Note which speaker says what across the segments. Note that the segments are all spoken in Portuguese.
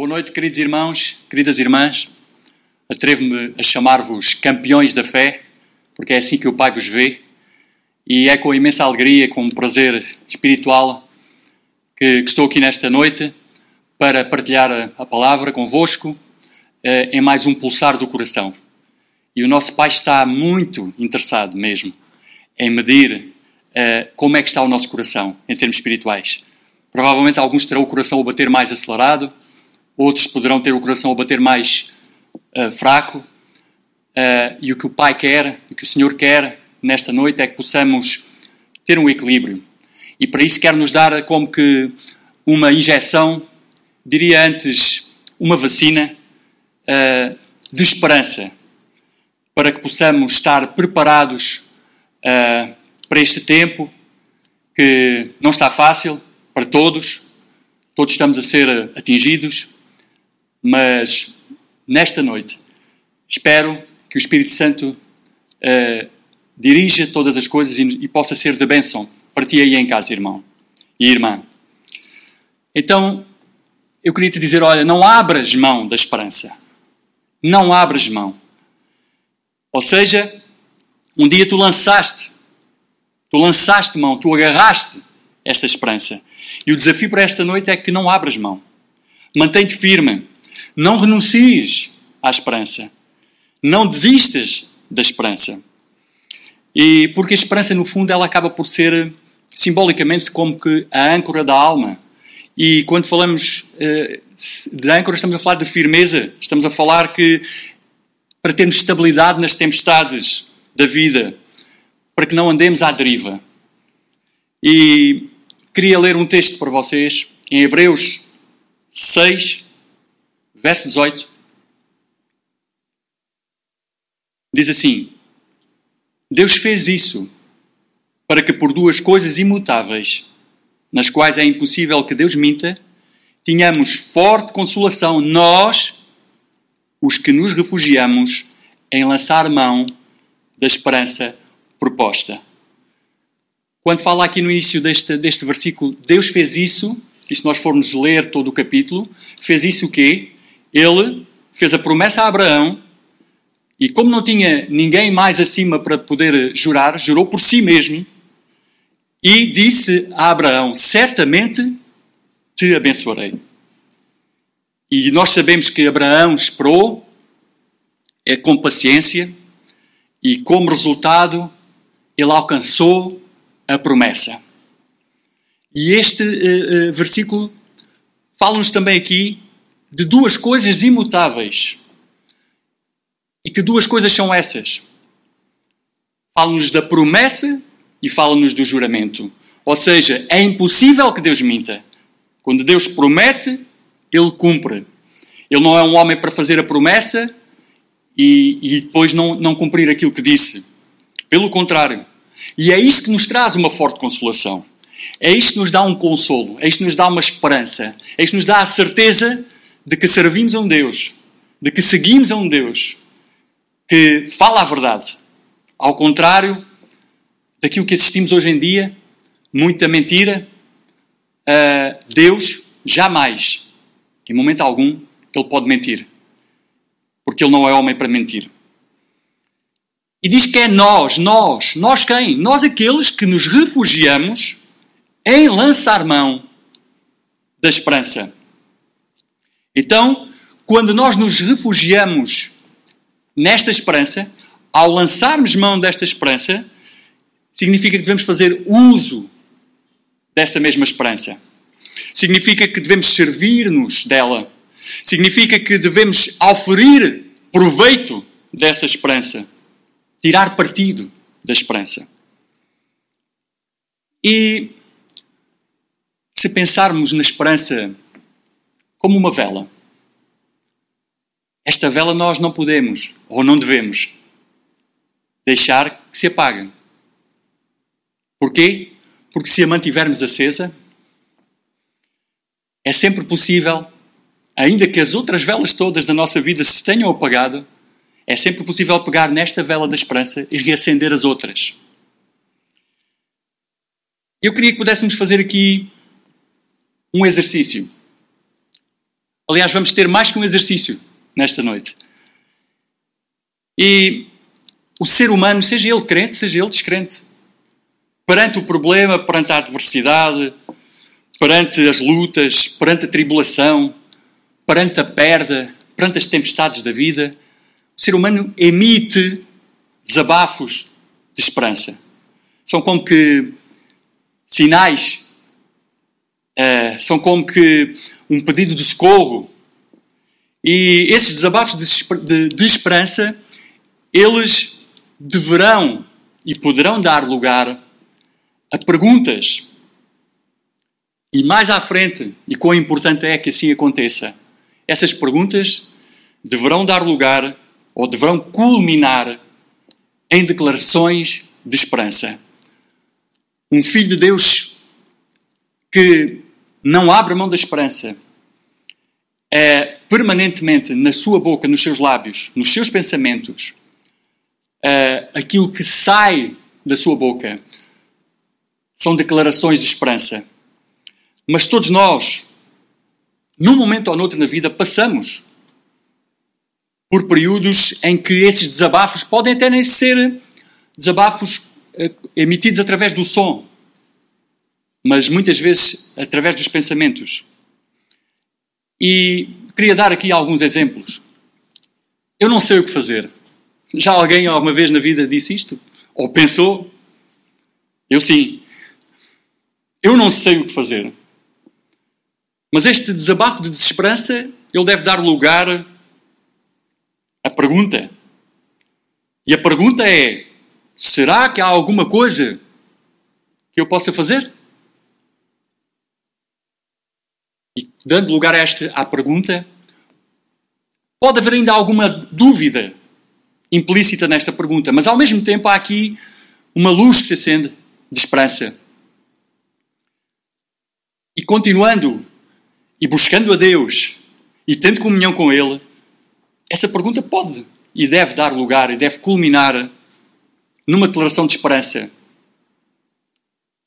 Speaker 1: Boa noite, queridos irmãos, queridas irmãs. Atrevo-me a chamar-vos campeões da fé, porque é assim que o Pai vos vê. E é com imensa alegria, com um prazer espiritual, que, que estou aqui nesta noite para partilhar a, a palavra convosco eh, em mais um pulsar do coração. E o nosso Pai está muito interessado mesmo em medir eh, como é que está o nosso coração em termos espirituais. Provavelmente alguns terão o coração a bater mais acelerado, outros poderão ter o coração a bater mais uh, fraco. Uh, e o que o Pai quer, o que o Senhor quer nesta noite é que possamos ter um equilíbrio. E para isso quer nos dar como que uma injeção, diria antes, uma vacina uh, de esperança, para que possamos estar preparados para este tempo que não está fácil para todos, todos estamos a ser atingidos, mas nesta noite espero que o Espírito Santo uh, dirija todas as coisas e, e, possa ser de bênção para ti aí em casa, irmão e irmã. Então, eu queria te dizer: olha, não abras mão da esperança. Não abras mão. Ou seja, um dia tu lançaste, tu lançaste mão, tu agarraste esta esperança. E o desafio para esta noite é que não abras mão. Mantém-te firme. Não renuncies à esperança. Não desistas da esperança. E porque a esperança, no fundo, ela acaba por ser simbolicamente como que a âncora da alma. E quando falamos uh, de âncora, estamos a falar de firmeza. Estamos a falar que para termos estabilidade nas tempestades da vida, para que não andemos à deriva. E queria ler um texto para vocês em Hebreus 6, verso 18, diz assim: Deus fez isso para que por duas coisas imutáveis, nas quais é impossível que Deus minta, tenhamos forte consolação, nós, os que nos refugiamos em lançar mão da esperança proposta. Quando fala aqui no início deste, deste versículo, Deus fez isso, e se nós formos ler todo o capítulo, fez isso o quê? Ele fez a promessa a Abraão e, como não tinha ninguém mais acima para poder jurar, jurou por si mesmo e disse a Abraão: Certamente te abençoarei. E nós sabemos que Abraão esperou é, com paciência e, como resultado, ele alcançou a promessa. E este uh, uh, versículo fala-nos também aqui de duas coisas imutáveis. E que duas coisas são essas? Fala-nos da promessa e fala-nos do juramento. Ou seja, é impossível que Deus minta. Quando Deus promete, Ele cumpre. Ele não é um homem para fazer a promessa e, e depois não, não cumprir aquilo que disse. Pelo contrário. E é isto que nos traz uma forte consolação. É isto que nos dá um consolo. É isto que nos dá uma esperança. É isto que nos dá a certeza de que servimos a um Deus, de que seguimos a um Deus que fala a verdade. Ao contrário daquilo que assistimos hoje em dia, muita mentira, uh, Deus jamais, em momento algum, ele pode mentir. Porque ele não é homem para mentir. E diz que é nós, nós, nós quem? Nós aqueles que nos refugiamos em lançar mão da esperança. Então, quando nós nos refugiamos nesta esperança, ao lançarmos mão desta esperança, significa que devemos fazer uso dessa mesma esperança. Significa que devemos servir-nos dela. Significa que devemos oferir proveito dessa esperança. Tirar partido da esperança. E se pensarmos na esperança como uma vela. Esta vela nós não podemos, ou não devemos, deixar que se apague. Porquê? Porque se a mantivermos acesa, é sempre possível, ainda que as outras velas todas da nossa vida se tenham apagado, é sempre possível pegar nesta vela da esperança e reacender as outras. Eu queria que pudéssemos fazer aqui um exercício. Aliás, vamos ter mais que um exercício nesta noite. E o ser humano, seja ele crente, seja ele descrente, perante o problema, perante a adversidade, perante as lutas, perante a tribulação, perante a perda, perante as tempestades da vida, o ser humano emite desabafos de esperança. São como que sinais, uh, são como que um pedido de socorro. E esses desabafos de, esperança, eles deverão e poderão dar lugar a perguntas. E mais à frente, e quão importante é que assim aconteça, essas perguntas deverão dar lugar ou deverão culminar em declarações de esperança. Um filho de Deus que não abre mão da esperança. É permanentemente na sua boca, nos seus lábios, nos seus pensamentos, é, aquilo que sai da sua boca. São declarações de esperança. Mas todos nós, num momento ou noutro na vida, passamos por períodos em que esses desabafos podem até nem ser desabafos eh, emitidos através do som, mas muitas vezes através dos pensamentos. E queria dar aqui alguns exemplos. Eu não sei o que fazer. Já alguém alguma vez na vida disse isto? Ou pensou? Eu sim. Eu não sei o que fazer. Mas este desabafo de desesperança, ele deve dar lugar à pergunta. E a pergunta é: será que há alguma coisa que eu possa fazer? E dando lugar a esta à pergunta, pode haver ainda alguma dúvida implícita nesta pergunta, mas ao mesmo tempo há aqui uma luz que se acende de esperança. E continuando e buscando a Deus e tendo comunhão com Ele, essa pergunta pode e deve dar lugar e deve culminar numa declaração de esperança.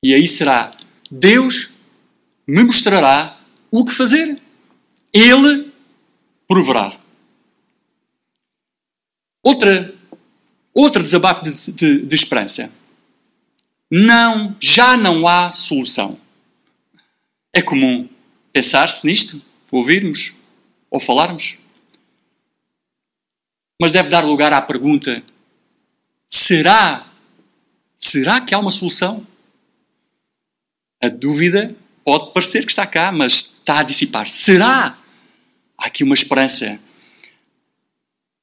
Speaker 1: E aí será: Deus me mostrará o que fazer. Ele proverá. Outra, outro desabafo de, de, de esperança. Não, já não há solução. É comum pensar-se nisto, ouvirmos ou falarmos. Mas deve dar lugar à pergunta: será? Será que há uma solução? A dúvida pode parecer que está cá, mas está a dissipar. Será? Há aqui uma esperança.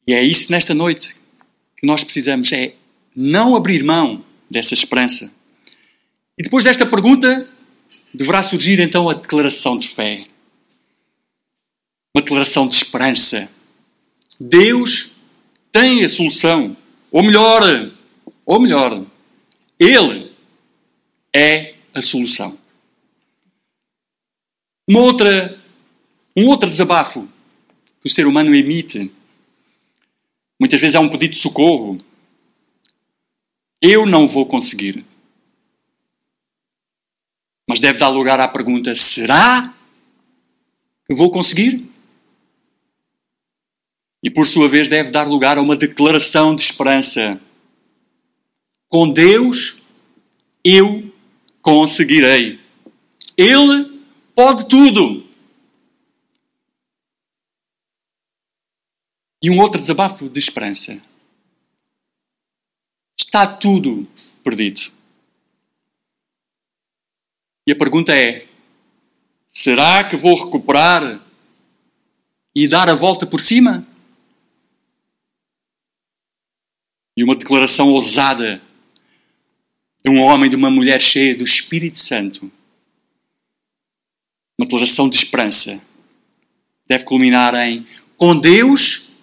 Speaker 1: E é isso nesta noite que nós precisamos: é não abrir mão dessa esperança. E depois desta pergunta, deverá surgir então a declaração de fé. Uma declaração de esperança. Deus tem a solução. Ou melhor, ou melhor, Ele é a solução. Uma outra, um outro desabafo que o ser humano emite Muitas vezes é um pedido de socorro. Eu não vou conseguir. Mas deve dar lugar à pergunta: será que vou conseguir? E por sua vez deve dar lugar a uma declaração de esperança. Com Deus eu conseguirei. Ele pode tudo. E um outro desabafo de esperança. Está tudo perdido. E a pergunta é: será que vou recuperar e dar a volta por cima? E uma declaração ousada de um homem e de uma mulher cheia do Espírito Santo. Uma declaração de esperança. Deve culminar em: com Deus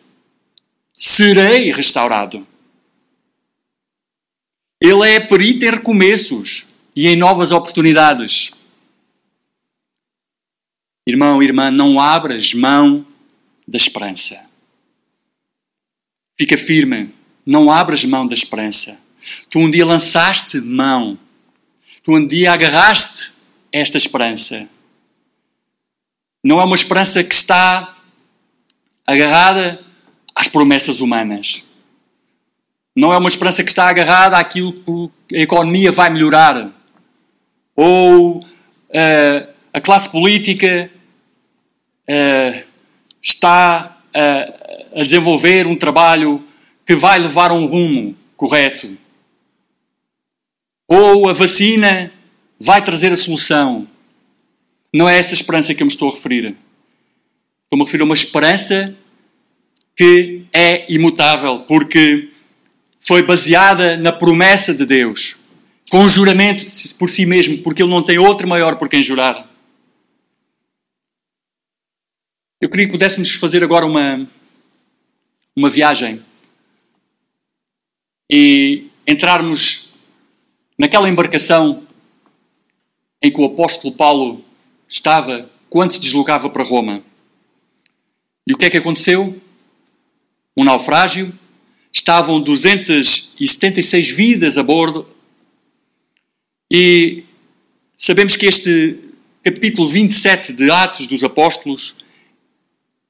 Speaker 1: serei restaurado. Ele é perito em recomeços e em novas oportunidades. Irmão, irmã, não abras mão da esperança. Fica firme, não abras mão da esperança. Tu um dia lançaste mão, tu um dia agarraste esta esperança. Não é uma esperança que está agarrada às promessas humanas. Não é uma esperança que está agarrada àquilo que a economia vai melhorar. Ou uh, a classe política uh, está uh, a desenvolver um trabalho que vai levar a um rumo correto. Ou a vacina vai trazer a solução. Não é essa esperança que eu me estou a referir. Estou-me a referir a uma esperança que é imutável, porque foi baseada na promessa de Deus, com juramento por si mesmo, porque Ele não tem outro maior por quem jurar. Eu queria que pudéssemos fazer agora uma, uma viagem e entrarmos naquela embarcação em que o apóstolo Paulo estava quando se deslocava para Roma. E o que é que aconteceu? Um naufrágio. Estavam 276 vidas a bordo. E sabemos que este capítulo 27 de Atos dos Apóstolos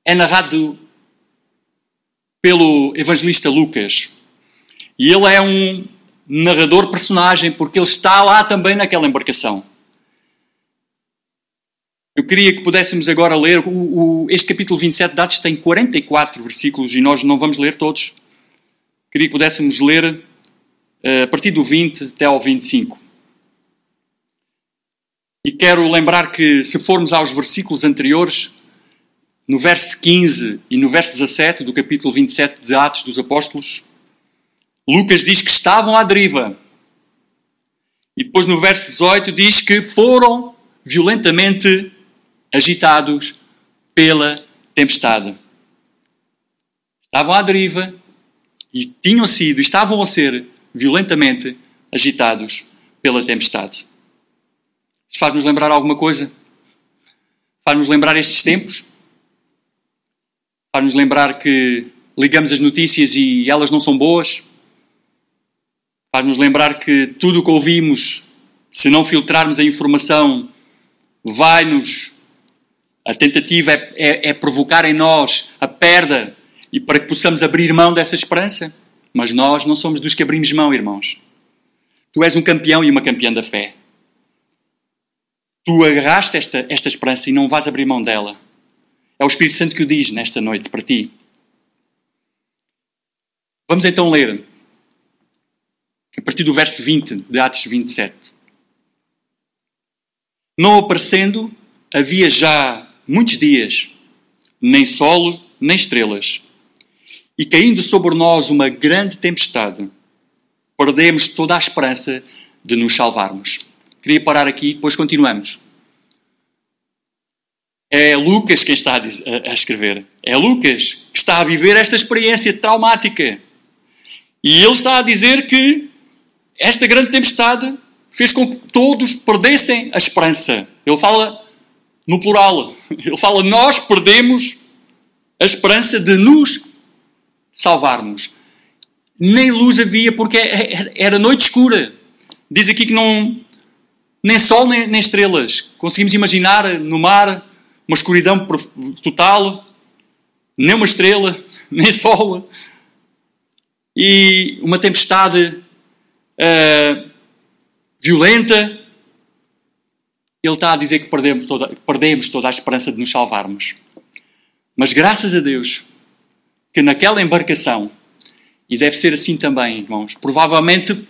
Speaker 1: é narrado pelo evangelista Lucas. E ele é um narrador personagem porque ele está lá também naquela embarcação. Eu queria que pudéssemos agora ler. O, o, este capítulo 27 de Atos tem 44 versículos e nós não vamos ler todos. Queria que pudéssemos ler uh, a partir do 20 até ao 25. E quero lembrar que, se formos aos versículos anteriores, no verso 15 e no verso 17 do capítulo 27 de Atos dos Apóstolos, Lucas diz que estavam à deriva. E depois no verso 18 diz que foram violentamente agitados pela tempestade. Estavam à deriva e tinham sido, estavam a ser violentamente agitados pela tempestade. Isto faz-nos lembrar alguma coisa? Faz-nos lembrar estes tempos? Faz-nos lembrar que ligamos as notícias e elas não são boas? Faz-nos lembrar que tudo o que ouvimos, se não filtrarmos a informação, vai-nos a tentativa é, é, é, provocar em nós a perda e para que possamos abrir mão dessa esperança. Mas nós não somos dos que abrimos mão, irmãos. Tu és um campeão e uma campeã da fé. Tu agarraste esta, esta esperança e não vais abrir mão dela. É o Espírito Santo que o diz nesta noite para ti. Vamos então ler a partir do verso 20 de Atos 27. Não aparecendo, havia já muitos dias, nem solo, nem estrelas. E caindo sobre nós uma grande tempestade, perdemos toda a esperança de nos salvarmos. Queria parar aqui, depois continuamos. É Lucas quem está a, escrever. É Lucas que está a viver esta experiência traumática. E ele está a dizer que esta grande tempestade fez com que todos perdessem a esperança. Ele fala no plural. Ele fala: Nós perdemos a esperança de nos salvarmos. Nem luz havia porque era noite escura. Diz aqui que não. Nem sol nem, nem estrelas. Conseguimos imaginar no mar uma escuridão total, nem uma estrela, nem sol. E uma tempestade uh, violenta, ele está a dizer que perdemos toda, perdemos toda a esperança de nos salvarmos. Mas graças a Deus que naquela embarcação, e deve ser assim também, irmãos, provavelmente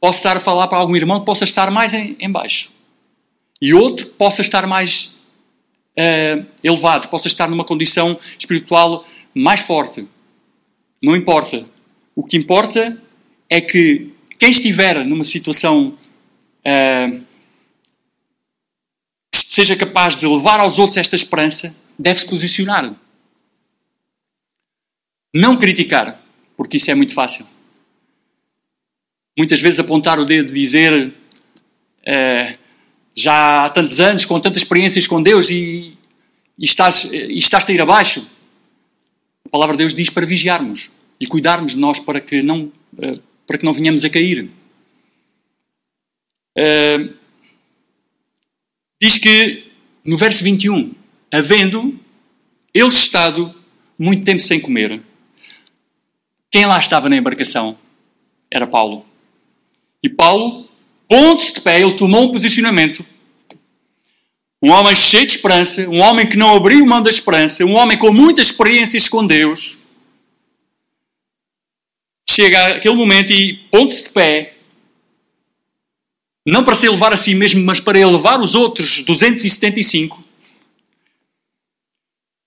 Speaker 1: posso estar a falar para algum irmão que possa estar mais em, em baixo. E outro possa estar mais uh, elevado, possa estar numa condição espiritual mais forte. Não importa. O que importa é que quem estiver numa situação uh, seja capaz de levar aos outros esta esperança, deve-se posicionar. Não criticar, porque isso é muito fácil. Muitas vezes apontar o dedo e dizer uh, já há tantos anos, com tantas experiências com Deus e, e, estás, e estás a ir abaixo. A palavra de Deus diz para vigiarmos e cuidarmos de nós para que não, uh, para que não venhamos a cair. Uh, diz que, no verso 21, havendo eles estado muito tempo sem comer. Quem lá estava na embarcação era Paulo. E Paulo, pondo-se de pé, ele tomou um posicionamento. Um homem cheio de esperança, um homem que não abriu mão da esperança, um homem com muitas experiências com Deus. Chega aquele momento e, pondo-se de pé, não para se elevar a si mesmo, mas para elevar os outros 275,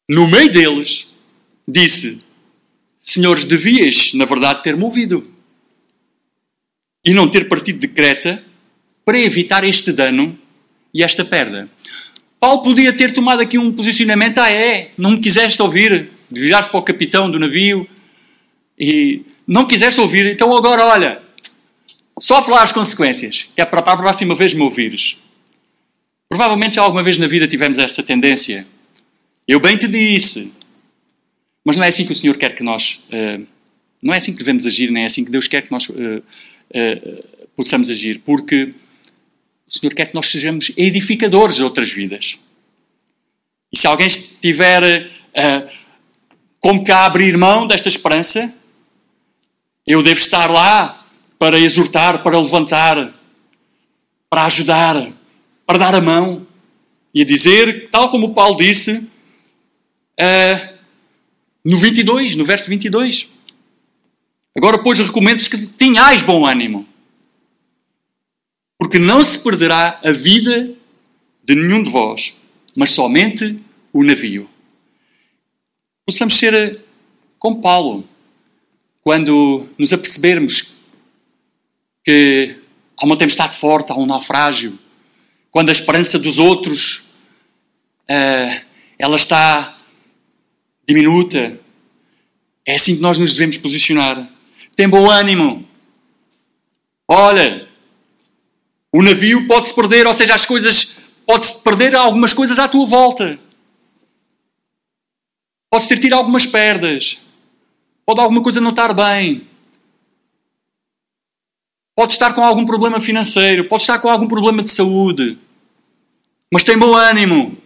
Speaker 1: no meio deles, disse: Senhores, devias, na verdade, ter movido e não ter partido de Creta para evitar este dano e esta perda. Paulo podia ter tomado aqui um posicionamento: ah, é, não me quiseste ouvir, de virar-se para o capitão do navio e não quiseste ouvir, então agora olha, só falar as consequências, que é para, a próxima vez me ouvires. Provavelmente já alguma vez na vida tivemos essa tendência. Eu bem te disse. Mas não é assim que o Senhor quer que nós. Uh, não é assim que devemos agir, nem é assim que Deus quer que nós uh, uh, possamos agir. Porque o Senhor quer que nós sejamos edificadores de outras vidas. E se alguém estiver como cá abrir mão desta esperança, eu devo estar lá para exortar, para levantar, para ajudar, para dar a mão e a dizer, tal como Paulo disse uh, no 22, no verso 22. Agora, pois, recomendo-vos que tenhais bom ânimo, porque não se perderá a vida de nenhum de vós, mas somente o navio. Possamos ser como Paulo, quando nos apercebermos que há uma tempestade forte, há um naufrágio, quando a esperança dos outros uh, ela está diminuta, é assim que nós nos devemos posicionar. Tem bom ânimo. Olha, o navio pode-se perder, ou seja, as coisas, pode-se perder algumas coisas à tua volta. Podes ter tido algumas perdas. Pode alguma coisa não estar bem. Pode estar com algum problema financeiro, pode estar com algum problema de saúde, mas tem bom ânimo.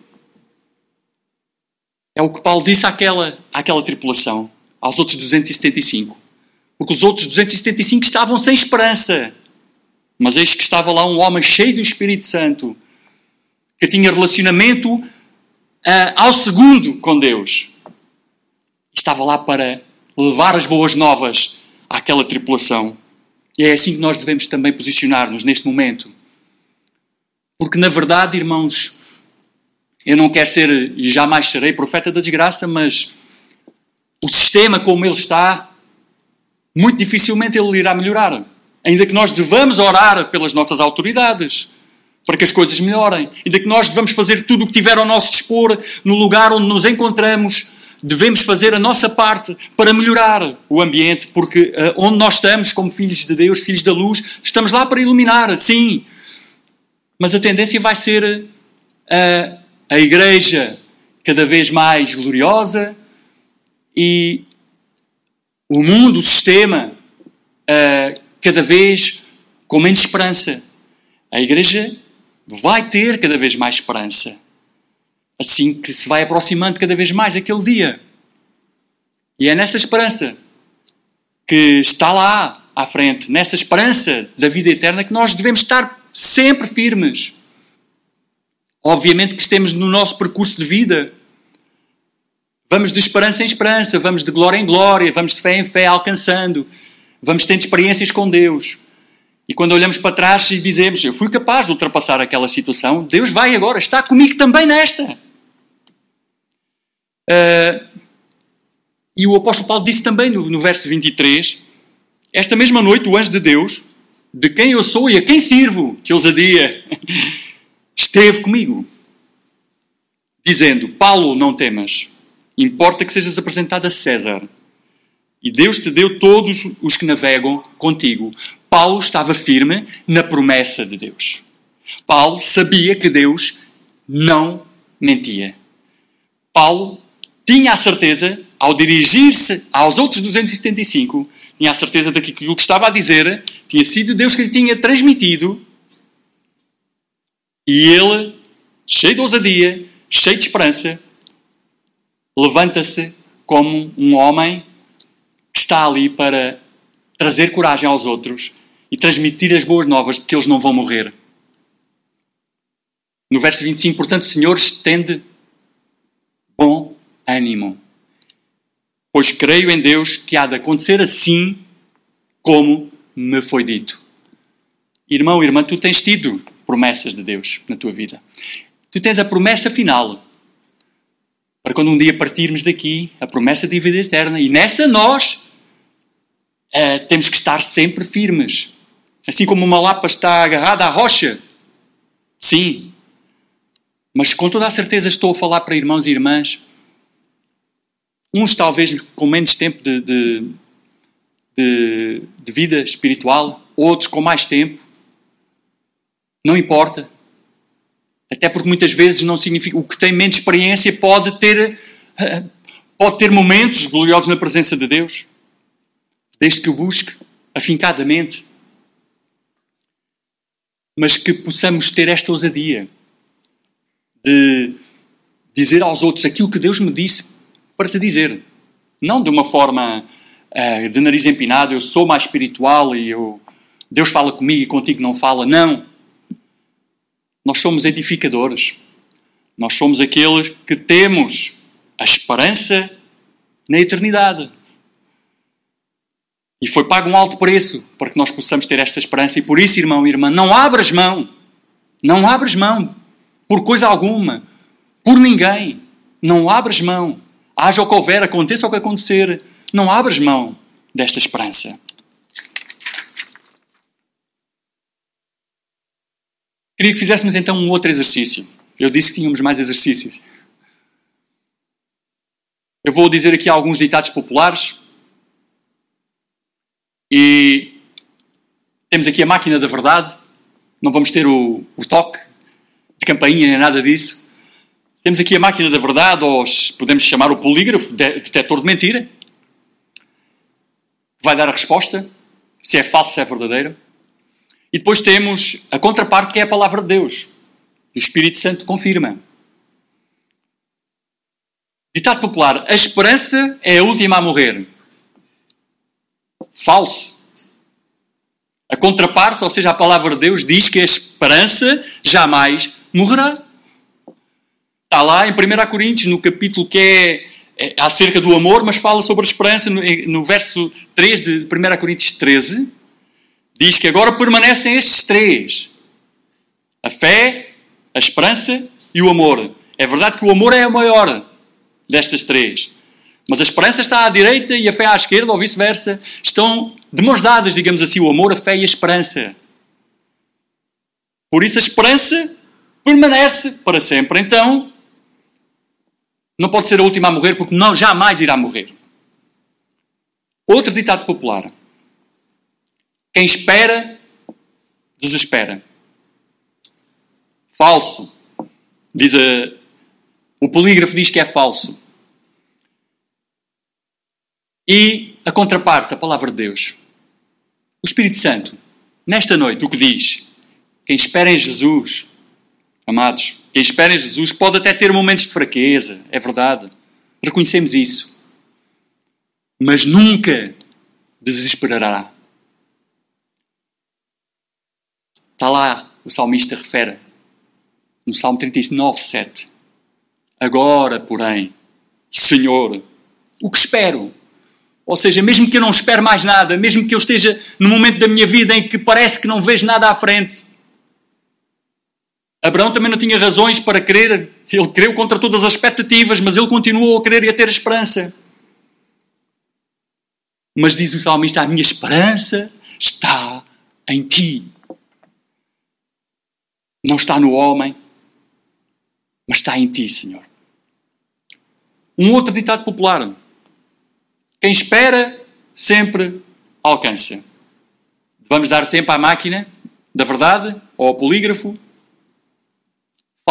Speaker 1: É o que Paulo disse àquela, àquela tripulação, aos outros 275. Porque os outros 275 estavam sem esperança. Mas eis que estava lá um homem cheio do Espírito Santo, que tinha relacionamento uh, ao segundo com Deus. Estava lá para levar as boas novas àquela tripulação. E é assim que nós devemos também posicionar-nos neste momento. Porque, na verdade, irmãos, eu não quero ser e jamais serei profeta da desgraça, mas o sistema como ele está, muito dificilmente ele irá melhorar. Ainda que nós devamos orar pelas nossas autoridades para que as coisas melhorem, ainda que nós devamos fazer tudo o que tiver ao nosso dispor no lugar onde nos encontramos devemos fazer a nossa parte para melhorar o ambiente, porque uh, onde nós estamos, como filhos de Deus, filhos da luz, estamos lá para iluminar, sim. Mas a tendência vai ser uh, a igreja cada vez mais gloriosa e o mundo, o sistema, uh, cada vez com menos esperança. A igreja vai ter cada vez mais esperança assim que se vai aproximando cada vez mais aquele dia. E é nessa esperança que está lá à frente, nessa esperança da vida eterna, que nós devemos estar sempre firmes. Obviamente que estemos no nosso percurso de vida. Vamos de esperança em esperança, vamos de glória em glória, vamos de fé em fé alcançando, vamos tendo experiências com Deus. E quando olhamos para trás e dizemos, eu fui capaz de ultrapassar aquela situação, Deus vai agora, está comigo também nesta. Uh, e o apóstolo Paulo disse também no, no verso 23: Esta mesma noite, o anjo de Deus, de quem eu sou e a quem sirvo, que ousadia, esteve comigo, dizendo: Paulo, não temas, importa que sejas apresentado a César. E Deus te deu todos os que navegam contigo. Paulo estava firme na promessa de Deus. Paulo sabia que Deus não mentia. Paulo tinha a certeza, ao dirigir-se aos outros 275, tinha a certeza de que aquilo que estava a dizer tinha sido Deus que lhe tinha transmitido. E ele, cheio de ousadia, cheio de esperança, levanta-se como um homem que está ali para trazer coragem aos outros e transmitir as boas novas de que eles não vão morrer. No verso 25, portanto, Senhor, estende bom ânimo, pois creio em Deus que há de acontecer assim como me foi dito. Irmão, irmã, tu tens tido promessas de Deus na tua vida. Tu tens a promessa final. Para quando um dia partirmos daqui, a promessa de vida eterna. E nessa nós é, temos que estar sempre firmes. Assim como uma lapa está agarrada à rocha. Sim. Mas com toda a certeza estou a falar para irmãos e irmãs. Uns talvez com menos tempo de, de, de, de vida espiritual, outros com mais tempo. Não importa. Até porque muitas vezes não significa. O que tem menos experiência pode ter, eh, pode ter momentos gloriosos na presença de Deus desde que o busque afincadamente. Mas que possamos ter esta ousadia de dizer aos outros aquilo que Deus me disse para te dizer. Não de uma forma uh, de nariz empinado, eu sou mais espiritual e eu, Deus fala comigo e contigo não fala. Não. Nós somos edificadores. Nós somos aqueles que temos a esperança na eternidade. E foi pago um alto preço para que nós possamos ter esta esperança. E por isso, irmão e irmã, não abras mão. Não abras mão por coisa alguma, por ninguém. Não abras mão. Haja o que houver, aconteça o que acontecer. Não abras mão desta esperança. Queria que fizéssemos então um outro exercício. Eu disse que tínhamos mais exercícios. Eu vou dizer aqui alguns ditados populares e temos aqui a máquina da verdade. Não vamos ter o, o toque de campainha nem nada disso. Temos aqui a máquina da verdade, ou podemos chamar o polígrafo, detector de mentira. Vai dar a resposta, se é falso, se é verdadeiro. E depois temos a contraparte, que é a palavra de Deus. O Espírito Santo confirma. Ditado popular: a esperança é a última a morrer. Falso. A contraparte, ou seja, a palavra de Deus, diz que a esperança jamais morrerá. Está lá em 1 Coríntios, no capítulo que é, é, acerca do amor, mas fala sobre a esperança, no, no verso 3 de 1 Coríntios 13, diz que agora permanecem estes três: a fé, a esperança e o amor. É verdade que o amor é a maior destas três. Mas a esperança está à direita e a fé à esquerda, ou vice-versa. Estão de mãos dadas, digamos assim, o amor, a fé e a esperança. Por isso a esperança permanece para sempre. Então, não pode ser a última a morrer, porque não jamais irá morrer. Outro ditado popular. Quem espera, desespera. Falso. Diz a, o polígrafo diz que é falso. E a contraparte, a palavra de Deus. O Espírito Santo, nesta noite, o que diz? Quem espera em Jesus, amados, quem espera em Jesus pode até ter momentos de fraqueza, é verdade. Reconhecemos isso. Mas nunca desesperará. Está lá, o salmista refere, no Salmo 39, 7. Agora, porém, Senhor, o que espero? Ou seja, mesmo que eu não espere mais nada, mesmo que eu esteja no momento da minha vida em que parece que não vejo nada à frente. Abraão também não tinha razões para crer, ele creu contra todas as expectativas, mas ele continuou a crer e a ter esperança. Mas diz o salmista: A minha esperança está em ti. Não está no homem, mas está em ti, Senhor. Um outro ditado popular quem espera sempre alcança. Vamos dar tempo à máquina da verdade ou ao polígrafo?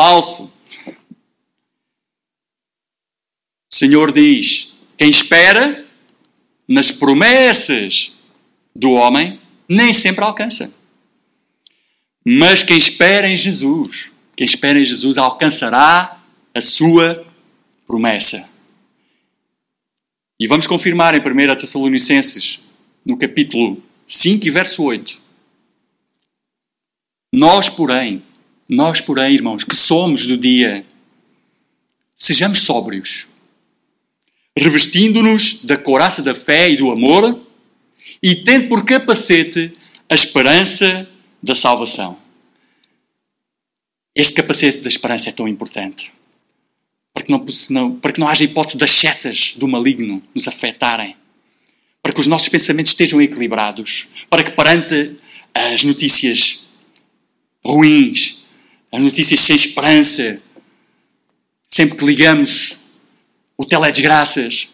Speaker 1: Falso. O Senhor diz: quem espera nas promessas do homem nem sempre alcança. Mas quem espera em Jesus, quem espera em Jesus alcançará a sua promessa. E vamos confirmar em 1 Tessalonicenses, no capítulo 5 e verso 8. Nós, porém, nós, porém, irmãos, que somos do dia, sejamos sóbrios, revestindo-nos da couraça da fé e do amor, e tendo por capacete a esperança da salvação. Este capacete da esperança é tão importante para que não, para que não haja hipótese das setas do maligno nos afetarem, para que os nossos pensamentos estejam equilibrados, para que perante as notícias ruins, as notícias sem esperança, sempre que ligamos o teledesgraças,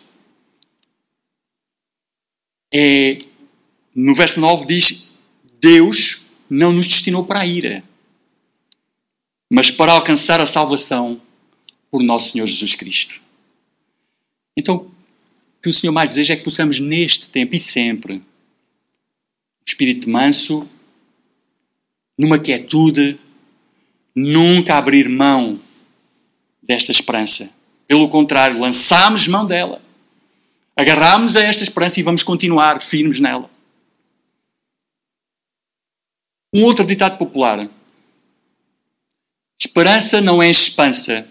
Speaker 1: é, no verso 9 diz: Deus não nos destinou para a ira, mas para alcançar a salvação por nosso Senhor Jesus Cristo. Então, o que o Senhor mais deseja é que possamos, neste tempo e sempre, o espírito manso, numa quietude, nunca abrir mão desta esperança. Pelo contrário, lançamos mão dela. Agarramos a esta esperança e vamos continuar firmes nela. Um outro ditado popular. Esperança não é expansa,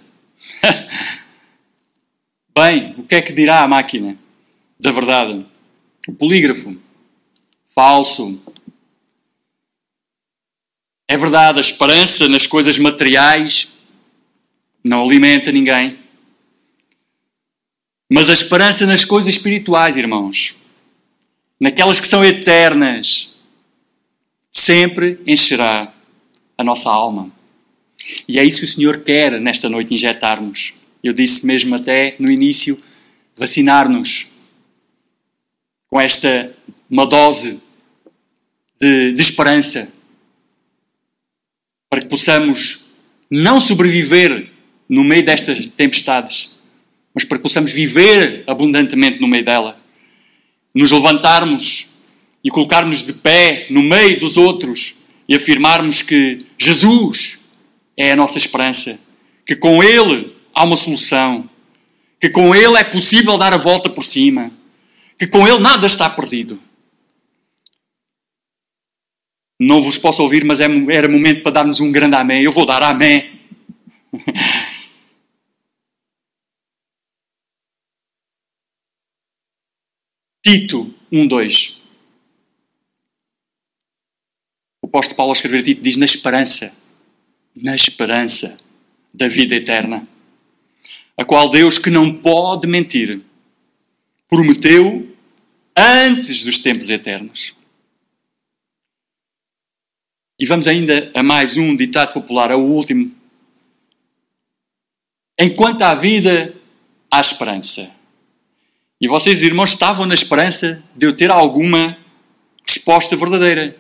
Speaker 1: Bem, o que é que dirá a máquina da verdade? O polígrafo. Falso. É verdade, a esperança nas coisas materiais não alimenta ninguém. Mas a esperança nas coisas espirituais, irmãos, naquelas que são eternas, sempre encherá a nossa alma. E é isso que o Senhor quer nesta noite injetar-nos. Eu disse mesmo até no início, vacinar-nos com esta uma dose de, de esperança para que possamos não sobreviver no meio destas tempestades, mas para que possamos viver abundantemente no meio dela, nos levantarmos e colocarmos de pé no meio dos outros e afirmarmos que Jesus é a nossa esperança. Que com Ele há uma solução. Que com Ele é possível dar a volta por cima. Que com Ele nada está perdido. Não vos posso ouvir, mas é, era momento para darmos um grande amém. Eu vou dar amém. Tito 1.2 O apóstolo Paulo a escrever Tito diz na esperança na esperança da vida eterna, a qual Deus, que não pode mentir, prometeu antes dos tempos eternos. E vamos ainda a mais um ditado popular, ao último. Enquanto há vida, há esperança. E vocês, irmãos, estavam na esperança de eu ter alguma resposta verdadeira.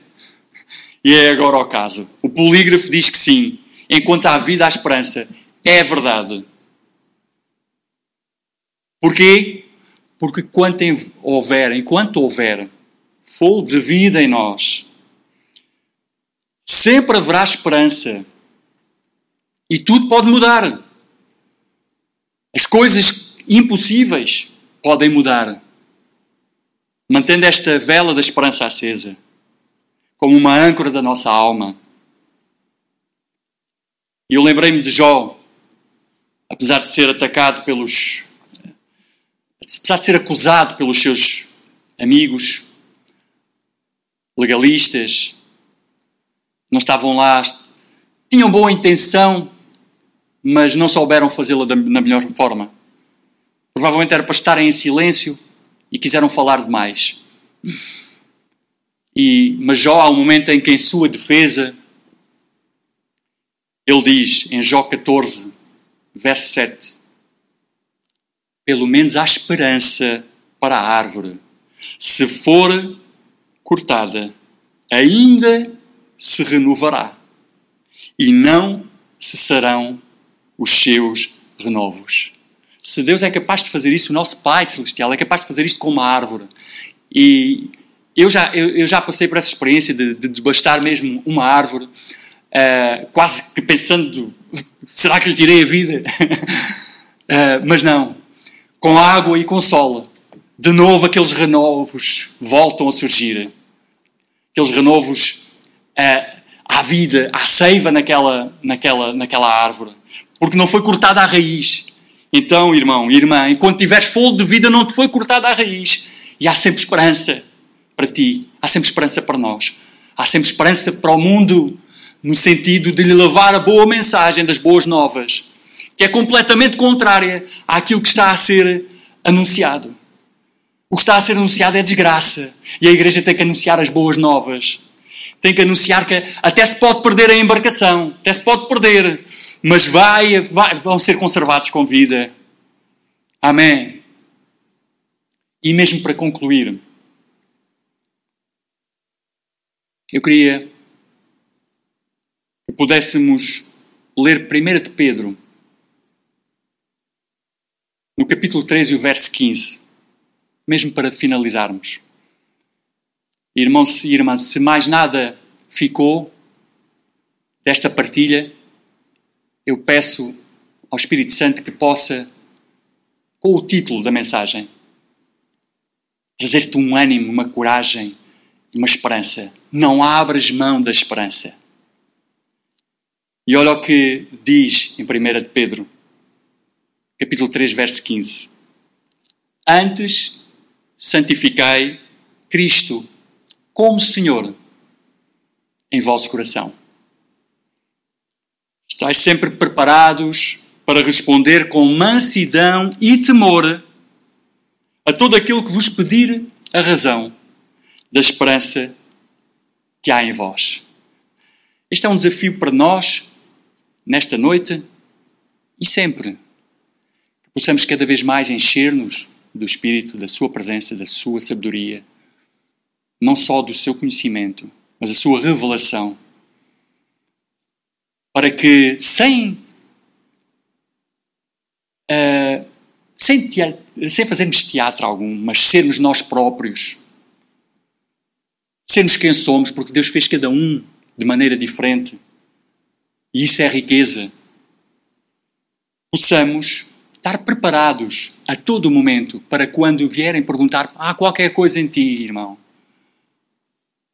Speaker 1: E é agora o caso. O polígrafo diz que sim enquanto há vida, há esperança. É verdade. Porquê? Porque quanto houver, enquanto houver fogo de vida em nós, sempre haverá esperança. E tudo pode mudar. As coisas impossíveis podem mudar. Mantendo esta vela da esperança acesa como uma âncora da nossa alma. E eu lembrei-me de Jó, apesar de ser atacado pelos. apesar de ser acusado pelos seus amigos legalistas, não estavam lá, tinham boa intenção, mas não souberam fazê-la na melhor forma. Provavelmente era para estarem em silêncio e quiseram falar demais. E, mas Jó, há um momento em que, em sua defesa, ele diz em Jó 14, verso 7: Pelo menos há esperança para a árvore. Se for cortada, ainda se renovará, e não cessarão os seus renovos. Se Deus é capaz de fazer isso, o nosso Pai Celestial é capaz de fazer isto com uma árvore. E eu já, eu, eu já passei por essa experiência de, de mesmo uma árvore uh, quase que pensando: será que lhe tirei a vida? uh, mas não. Com água e com sol. de novo aqueles renovos voltam a surgir. Aqueles renovos uh, à vida, à seiva naquela, naquela, naquela árvore. Porque não foi cortada à raiz. Então, irmão, irmã, enquanto tiveres fogo de vida, não te foi cortada à raiz. E há sempre esperança para ti. Há sempre esperança para nós. Há sempre esperança para o mundo, no sentido de lhe levar a boa mensagem das boas novas, que é completamente contrária àquilo que está a ser anunciado. O que está a ser anunciado é desgraça. E a igreja tem que anunciar as boas novas. Tem que anunciar que até se pode perder a embarcação, até se pode perder, mas vai, vai, vão ser conservados com vida. Amém. E mesmo para concluir, eu queria que pudéssemos ler 1 de Pedro, no capítulo 3 e o verso 15, mesmo para finalizarmos. Irmãos e irmãs, se mais nada ficou desta partilha, eu peço ao Espírito Santo que possa, com o título da mensagem, trazer-te um ânimo, uma coragem, uma esperança. Não abras mão da esperança. E olha o que diz em 1 de Pedro, capítulo 3, verso 15. Antes santificai Cristo como Senhor em vosso coração. Estais sempre preparados para responder com mansidão e temor a todo aquilo que vos pedir a razão da esperança que há em vós. Este é um desafio para nós, nesta noite e sempre. Que possamos cada vez mais encher-nos do Espírito, da Sua presença, da Sua sabedoria não só do seu conhecimento, mas a sua revelação, para que sem uh, sem, teatro, sem fazermos teatro algum, mas sermos nós próprios, sermos quem somos, porque Deus fez cada um de maneira diferente, e isso é riqueza. Possamos estar preparados a todo momento para quando vierem perguntar: há qualquer coisa em ti, irmão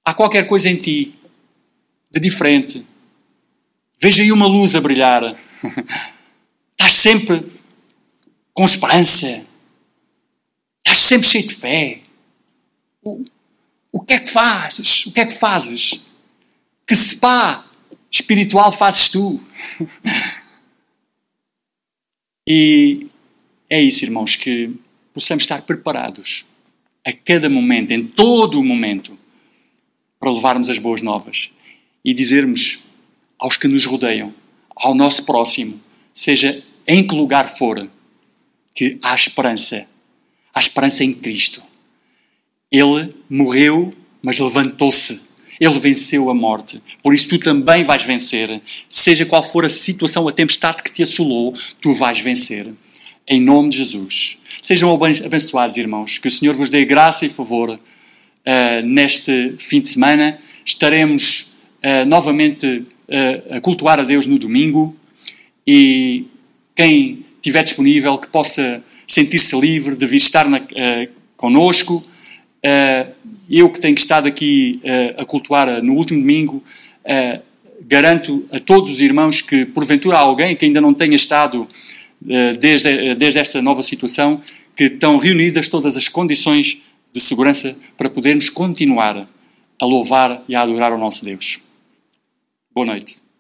Speaker 1: há qualquer coisa em ti de diferente. Veja aí uma luz a brilhar. Estás sempre com esperança. Estás sempre cheio de fé. O, o que é que fazes? O que é que fazes? Que spa espiritual fazes tu? e é isso, irmãos, que possamos estar preparados a cada momento, em todo o momento, para levarmos as boas novas e dizermos aos que nos rodeiam, ao nosso próximo, seja em que lugar for, que há esperança. Há esperança em Cristo. Ele morreu, mas levantou-se. Ele venceu a morte. Por isso tu também vais vencer. Seja qual for a situação, a tempestade que te assolou, tu vais vencer. Em nome de Jesus. Sejam abençoados, irmãos. Que o Senhor vos dê graça e favor uh, neste fim de semana. Estaremos uh, novamente uh, a cultuar a Deus no domingo e quem estiver disponível que possa sentir-se livre de vir estar na, connosco. eu que tenho estado aqui a cultuar no último domingo, garanto a todos os irmãos que, porventura, há alguém que ainda não tenha estado desde, desde esta nova situação, que estão reunidas todas as condições de segurança para podermos continuar a louvar e a adorar o nosso Deus. Boa noite.